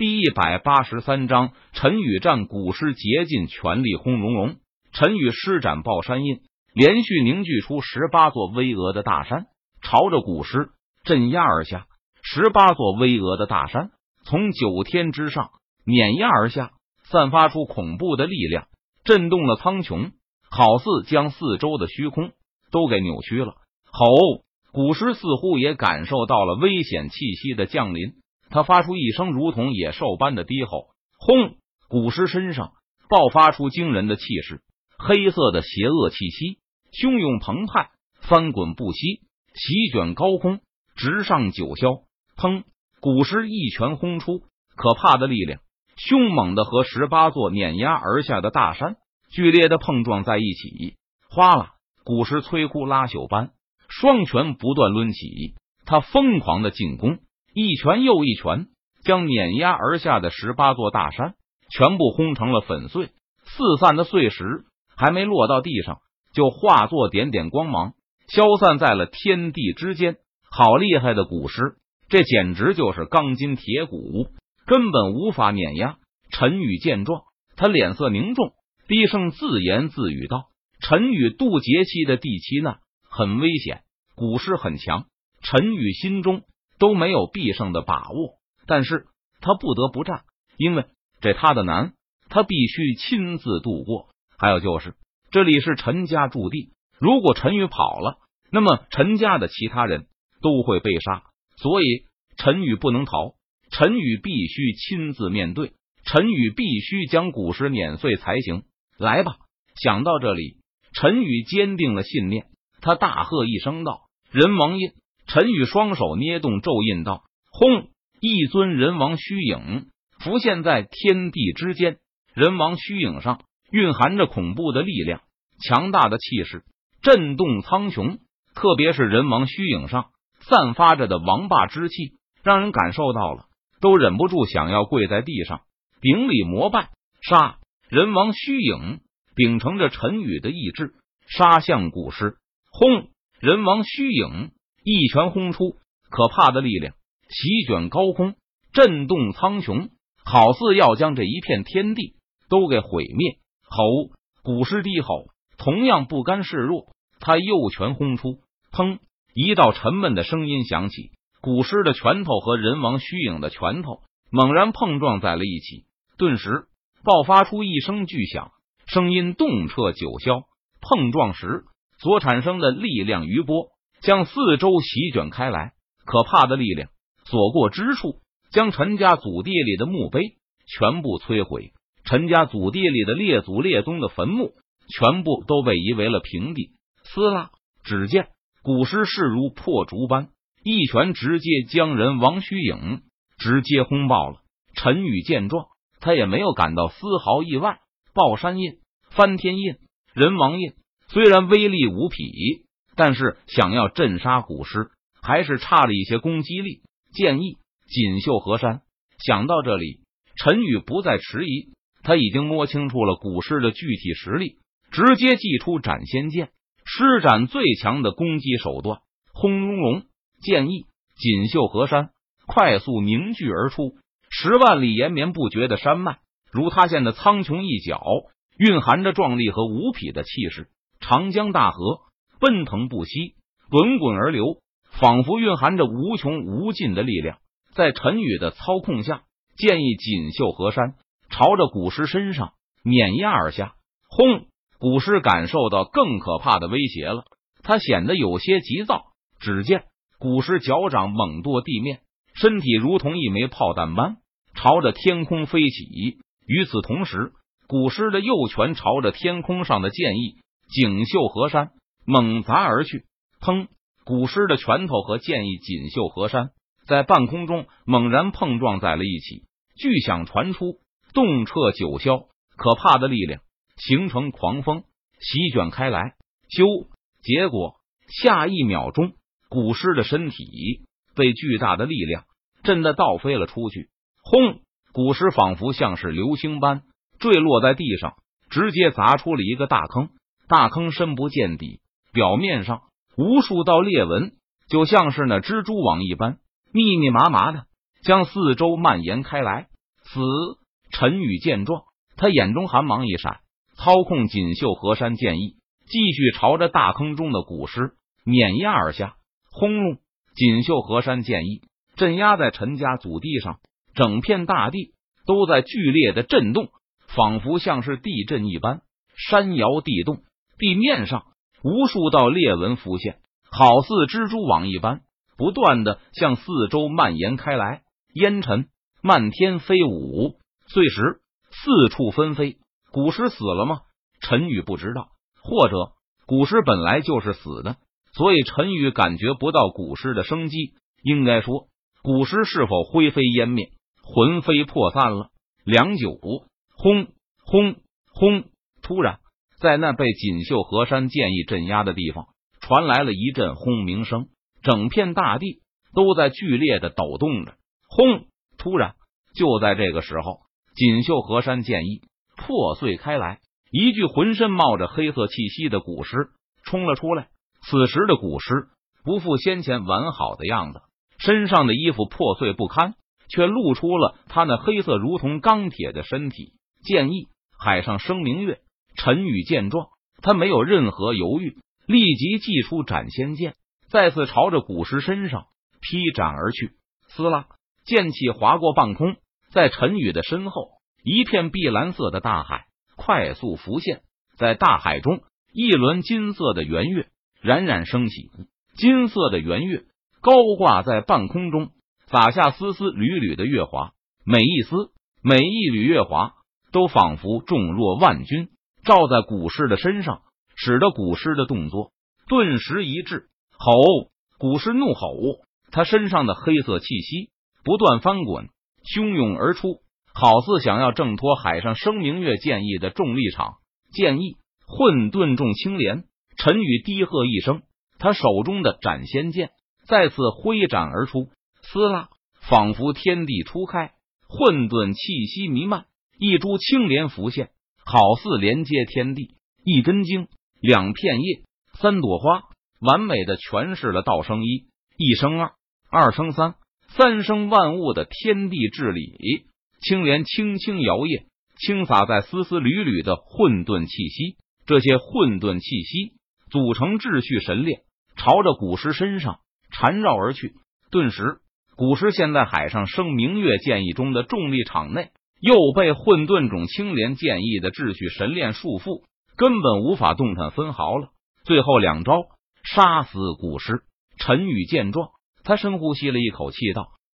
第一百八十三章，陈宇战古诗竭尽全力轰隆隆。陈宇施展爆山印，连续凝聚出十八座巍峨的大山，朝着古诗镇压而下。十八座巍峨的大山从九天之上碾压而下，散发出恐怖的力量，震动了苍穹，好似将四周的虚空都给扭曲了。吼！古诗似乎也感受到了危险气息的降临。他发出一声如同野兽般的低吼，轰！古尸身上爆发出惊人的气势，黑色的邪恶气息汹涌澎湃，翻滚不息，席卷高空，直上九霄。砰！古尸一拳轰出，可怕的力量，凶猛的和十八座碾压而下的大山剧烈的碰撞在一起。哗啦！古尸摧枯拉朽般，双拳不断抡起，他疯狂的进攻。一拳又一拳，将碾压而下的十八座大山全部轰成了粉碎。四散的碎石还没落到地上，就化作点点光芒，消散在了天地之间。好厉害的古尸，这简直就是钢筋铁骨，根本无法碾压。陈宇见状，他脸色凝重，低声自言自语道：“陈宇渡劫期的第七难很危险，古尸很强。”陈宇心中。都没有必胜的把握，但是他不得不战，因为这他的难，他必须亲自度过。还有就是这里是陈家驻地，如果陈宇跑了，那么陈家的其他人都会被杀，所以陈宇不能逃，陈宇必须亲自面对，陈宇必须将古尸碾碎才行。来吧！想到这里，陈宇坚定了信念，他大喝一声道：“人王印！”陈宇双手捏动咒印，道：“轰！”一尊人王虚影浮现在天地之间。人王虚影上蕴含着恐怖的力量，强大的气势震动苍穹。特别是人王虚影上散发着的王霸之气，让人感受到了，都忍不住想要跪在地上顶礼膜拜。杀！人王虚影秉承着陈宇的意志，杀向古尸。轰！人王虚影。一拳轰出，可怕的力量席卷高空，震动苍穹，好似要将这一片天地都给毁灭。吼！古尸低吼，同样不甘示弱，他右拳轰出，砰！一道沉闷的声音响起，古尸的拳头和人王虚影的拳头猛然碰撞在了一起，顿时爆发出一声巨响，声音动彻九霄。碰撞时所产生的力量余波。将四周席卷开来，可怕的力量所过之处，将陈家祖地里的墓碑全部摧毁，陈家祖地里的列祖列宗的坟墓全部都被夷为了平地。撕拉！只见古尸势如破竹般，一拳直接将人王虚影直接轰爆了。陈宇见状，他也没有感到丝毫意外。爆山印、翻天印、人王印虽然威力无匹。但是想要镇杀古尸，还是差了一些攻击力。建议锦绣河山。想到这里，陈宇不再迟疑，他已经摸清楚了古尸的具体实力，直接祭出斩仙剑，施展最强的攻击手段。轰隆隆！剑意锦绣河山快速凝聚而出，十万里延绵不绝的山脉，如塌陷的苍穹一角，蕴含着壮丽和无匹的气势。长江大河。奔腾不息，滚滚而流，仿佛蕴含着无穷无尽的力量。在陈宇的操控下，剑意锦绣河山朝着古尸身上碾压而下。轰！古尸感受到更可怕的威胁了，他显得有些急躁。只见古尸脚掌猛跺地面，身体如同一枚炮弹般朝着天空飞起。与此同时，古尸的右拳朝着天空上的剑意锦绣河山。猛砸而去，砰！古尸的拳头和剑意锦绣河山在半空中猛然碰撞在了一起，巨响传出，动彻九霄。可怕的力量形成狂风，席卷开来。咻！结果下一秒钟，古尸的身体被巨大的力量震得倒飞了出去。轰！古尸仿佛像是流星般坠落在地上，直接砸出了一个大坑。大坑深不见底。表面上无数道裂纹，就像是那蜘蛛网一般，密密麻麻的将四周蔓延开来。死！陈宇见状，他眼中寒芒一闪，操控锦绣河山剑意，继续朝着大坑中的古尸碾压而下。轰隆！锦绣河山剑意镇压在陈家祖地上，整片大地都在剧烈的震动，仿佛像是地震一般，山摇地动，地面上无数道裂纹浮现，好似蜘蛛网一般，不断的向四周蔓延开来，烟尘漫天飞舞。碎石四处纷飞，古尸死了吗？陈宇不知道，或者古尸本来就是死的，所以陈宇感觉不到古尸的生机。应该说，古尸是否灰飞烟灭、魂飞魄散了？良久，轰轰轰！突然，在那被锦绣河山剑意镇压的地方，传来了一阵轰鸣声，整片大地都在剧烈的抖动着。轰！突然，就在这个时候。锦绣河山剑意破碎开来，一具浑身冒着黑色气息的古尸冲了出来。此时的古尸不复先前完好的样子，身上的衣服破碎不堪，却露出了他那黑色如同钢铁的身体。剑意，海上生明月。陈宇见状，他没有任何犹豫，立即祭出斩仙剑，再次朝着古尸身上劈斩而去。撕拉，剑气划过半空。在陈宇的身后，一片碧蓝色的大海快速浮现，在大海中，一轮金色的圆月冉冉升起。金色的圆月高挂在半空中，洒下丝丝缕缕的月华，每一丝、每一缕月华都仿佛重若万钧，照在古尸的身上，使得古尸的动作顿时一滞。吼！古尸怒吼，他身上的黑色气息不断翻滚。汹涌而出，好似想要挣脱海上生明月剑意的重力场。剑意混沌重青莲，陈宇低喝一声，他手中的斩仙剑再次挥斩而出。撕拉，仿佛天地初开，混沌气息弥漫，一株青莲浮现，好似连接天地。一根茎，两片叶，三朵花，完美的诠释了道生一，一生二，二生三。三生万物的天地至理，青莲轻轻摇曳，轻洒在丝丝缕缕的混沌气息。这些混沌气息组成秩序神链，朝着古尸身上缠绕而去。顿时，古尸现在海上生明月剑意中的重力场内，又被混沌种青莲剑意的秩序神炼束缚，根本无法动弹分毫了。最后两招，杀死古尸。陈宇见状。他深呼吸了一口气，道：“